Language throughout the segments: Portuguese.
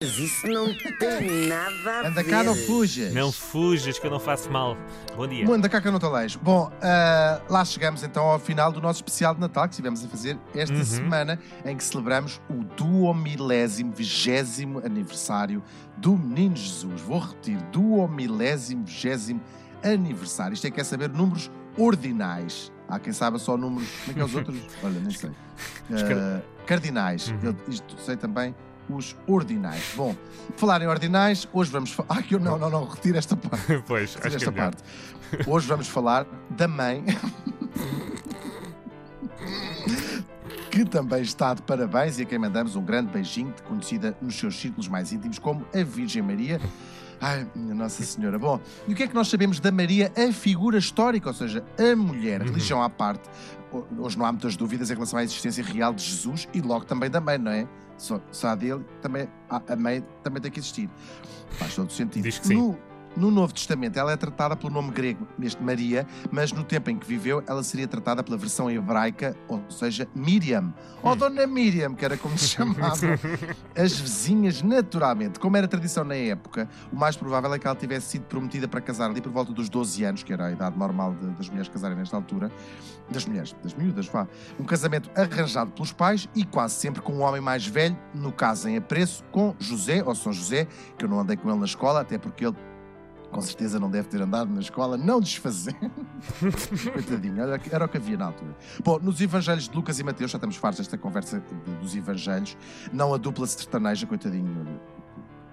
Mas isso não tem nada a Anda ver. cá, não fujas. Não fujas que eu não faço mal. Bom dia. Anda cá que eu não te alejo. Bom, ah, lá chegamos então ao final do nosso especial de Natal que estivemos a fazer esta Uhum. semana em que celebramos o duomilésimo vigésimo aniversário do Menino Jesus. Vou repetir, duomilésimo vigésimo aniversário. Isto é que é saber números ordinais. Há quem saiba só números. Como é que é os outros? Olha, nem sei. Ah, cardinais. Uhum. Eu, isto sei também os ordinais. Bom, falar em ordinais, hoje vamos falar. Ah, que eu não, não, não, retiro esta parte. pois, Retiro acho que é esta parte. Hoje vamos falar da mãe. que também está de parabéns e a quem mandamos um grande beijinho, conhecida nos seus círculos mais íntimos como a Virgem Maria. Ai, minha Nossa Senhora. Bom, e o que é que nós sabemos da Maria, a figura histórica, ou seja, a mulher, Uhum. religião à parte? Ho- Hoje não há muitas dúvidas em relação à existência real de Jesus e logo também da mãe, não é? Só, só a dele, também, a, a mãe também tem que existir. Faz todo sentido. Diz que sim. No, no Novo Testamento, ela é tratada pelo nome grego, neste Maria, mas no tempo em que viveu, ela seria tratada pela versão hebraica, ou seja, Miriam. Ou Dona Miriam, que era como se chamavam as vizinhas, naturalmente. Como era tradição na época, o mais provável é que ela tivesse sido prometida para casar ali por volta dos 12 anos, que era a idade normal de- das mulheres casarem nesta altura. Das mulheres, das miúdas, vá. Um casamento arranjado pelos pais e quase sempre com um homem mais velho, no caso em apreço, com José, ou São José, que eu não andei com ele na escola, até porque ele com certeza não deve ter andado na escola, não desfazendo. Coitadinho, era, era o que havia na altura. Bom, nos Evangelhos de Lucas e Mateus, já estamos fartos desta conversa dos Evangelhos, não a dupla sertaneja, coitadinho,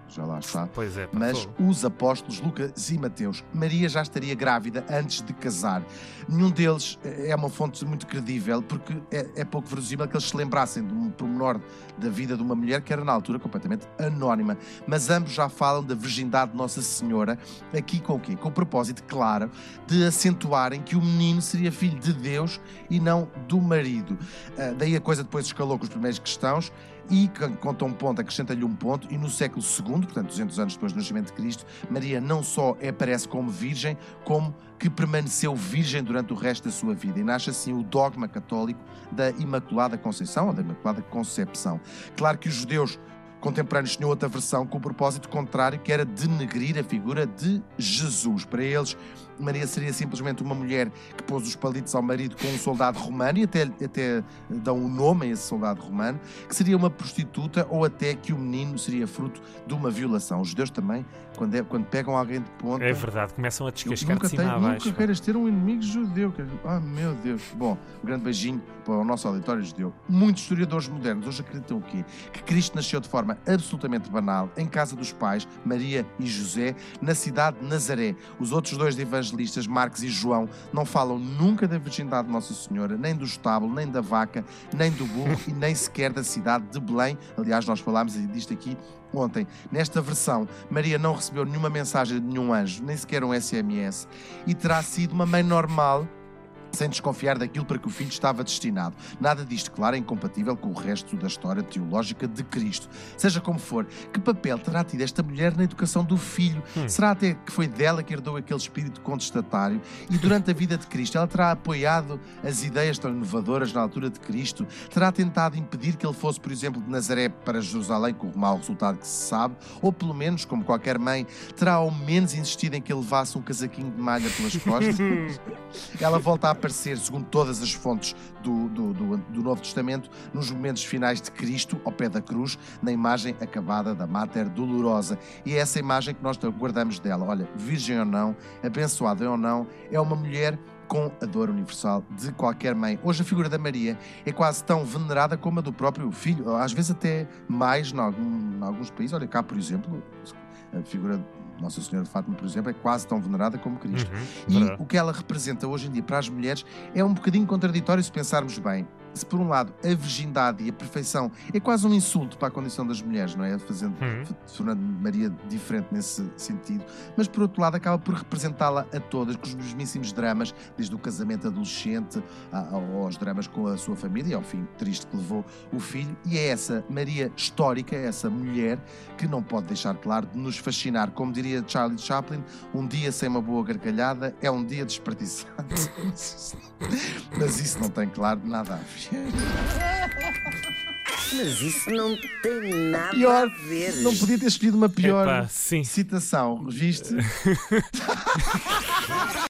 já lá está. Pois é, pá, Mas os apóstolos Lucas e Mateus, Maria já estaria grávida antes de casar. Nenhum deles é uma fonte muito credível, porque é, é pouco verosímil que eles se lembrassem de um pormenor da vida de uma mulher que era na altura completamente anónima. Mas ambos já falam da virgindade de Nossa Senhora, aqui com o quê? Com o propósito, claro, de acentuarem que o menino seria filho de Deus e não do marido. Ah, daí a coisa depois escalou com os primeiros cristãos e conta um ponto acrescenta-lhe um ponto e no século II, portanto 200 anos depois do nascimento de Cristo, Maria não só aparece como virgem, como que permaneceu virgem durante o resto da sua vida e nasce assim o dogma católico da Imaculada Conceição ou da Imaculada Concepção. Claro que os judeus contemporâneos tinham outra versão com o propósito contrário, que era denegrir a figura de Jesus. Para eles, Maria seria simplesmente uma mulher que pôs os palitos ao marido com um soldado romano e até, até dão um nome a esse soldado romano, que seria uma prostituta ou até que o menino seria fruto de uma violação. Os judeus também, quando, é- quando pegam alguém de ponta. É verdade, começam a descascar nunca, de cima tenho, a baixo. nunca queiras ter um inimigo judeu. Ah, meu Deus. Bom, um grande beijinho para o nosso auditório judeu. Muitos historiadores modernos hoje acreditam o quê? Que Cristo nasceu de forma absolutamente banal, em casa dos pais, Maria e José, na cidade de Nazaré. Os outros dois evangelistas, Marcos e João, não falam nunca da virgindade de Nossa Senhora, nem do estábulo, nem da vaca, nem do burro e nem sequer da cidade de Belém. Aliás, nós falámos disto aqui ontem. Nesta versão, Maria não recebeu nenhuma mensagem de nenhum anjo, nem sequer um SMS, e terá sido uma mãe normal. Sem desconfiar daquilo para que o filho estava destinado. Nada disto, claro, é incompatível com o resto da história teológica de Cristo. Seja como for, que papel terá tido esta mulher na educação do filho? Hum. Será até que foi dela que herdou aquele espírito contestatário? E durante a vida de Cristo, ela terá apoiado as ideias tão inovadoras na altura de Cristo? Terá tentado impedir que ele fosse, por exemplo, de Nazaré para Jerusalém, com o mau resultado que se sabe? Ou pelo menos, como qualquer mãe, terá ao menos insistido em que ele levasse um casaquinho de malha pelas costas? Ela volta a aparecer, segundo todas as fontes do, do, do- do Novo Testamento, nos momentos finais de Cristo, ao pé da cruz, na imagem acabada da Mater Dolorosa. E é essa imagem que nós guardamos dela. Olha, virgem ou não, abençoada ou não, é uma mulher com a dor universal de qualquer mãe. Hoje a figura da Maria é quase tão venerada como a do próprio filho, às vezes até mais em, em alguns países. Olha cá, por exemplo, a figura Nossa Senhora de Fátima, por exemplo, é quase tão venerada como Cristo. Uhum, E verdade. o que ela representa hoje em dia para as mulheres é um bocadinho contraditório se pensarmos bem. Se por um lado a virgindade e a perfeição é quase um insulto para a condição das mulheres, não é? Fazendo, Uhum. tornando Maria diferente nesse sentido, mas por outro lado acaba por representá-la a todas, com os mesmíssimos dramas, desde o casamento adolescente aos dramas com a sua família, e ao fim triste que levou o filho, e é essa Maria histórica, essa mulher, que não pode deixar claro de nos fascinar. Como diria Charlie Chaplin, um dia sem uma boa gargalhada é um dia desperdiçado. Mas isso não tem, claro, nada a ver. Mas isso não tem nada Pior, a ver. não podia ter escolhido uma pior Epá, sim. citação, viste?